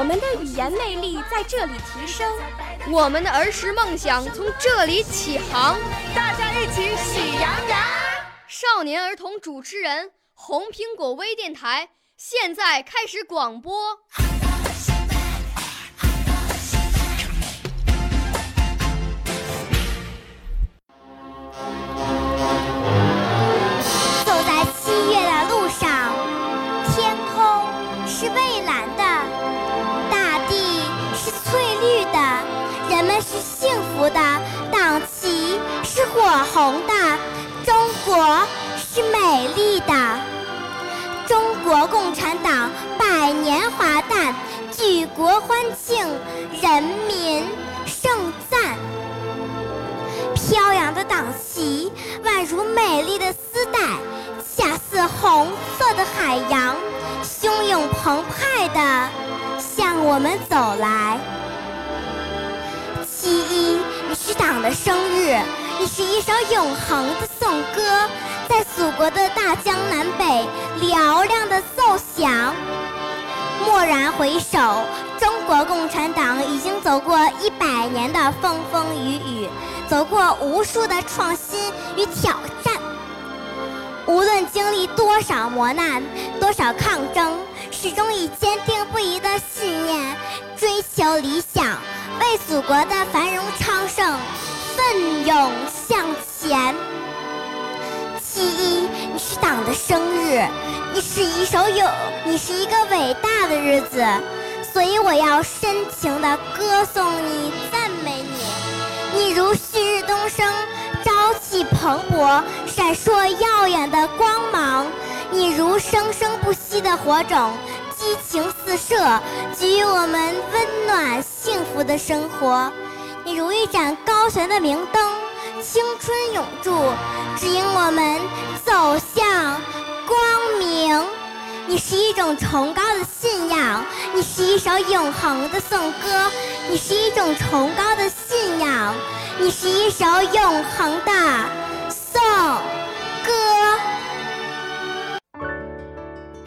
我们的语言魅力在这里提升，我们的儿时梦想从这里起航。大家一起喜羊羊。少年儿童主持人，红苹果微电台现在开始广播。走在七月的路上，天空是蔚蓝的，人们是幸福的，党旗是火红的，中国是美丽的。中国共产党百年华诞，举国欢庆，人民盛赞。飘扬的党旗宛如美丽的丝带，恰似红色的海洋，汹涌澎湃地向我们走来。七一，你是党的生日，你是一首永恒的颂歌，在祖国的大江南北嘹亮的奏响。蓦然回首，中国共产党已经走过一百年的风风雨雨，走过无数的创新与挑战。无论经历多少磨难，多少抗争，始终以坚定不移的信念追求理想，为祖国的繁荣昌盛奋勇向前。七一，你是党的生日，你是一首有，你是一个伟大的日子，所以我要深情地歌颂你，赞美你。你如旭日东升，朝气蓬勃，闪烁耀眼的光芒；你如生生不息的火种，激情四射，给予我们温暖幸福的生活。你如一盏高悬的明灯。青春永驻，指引我们走向光明。你是一种崇高的信仰，你是一首永恒的颂歌，你是一种崇高的信仰，你是一首永恒的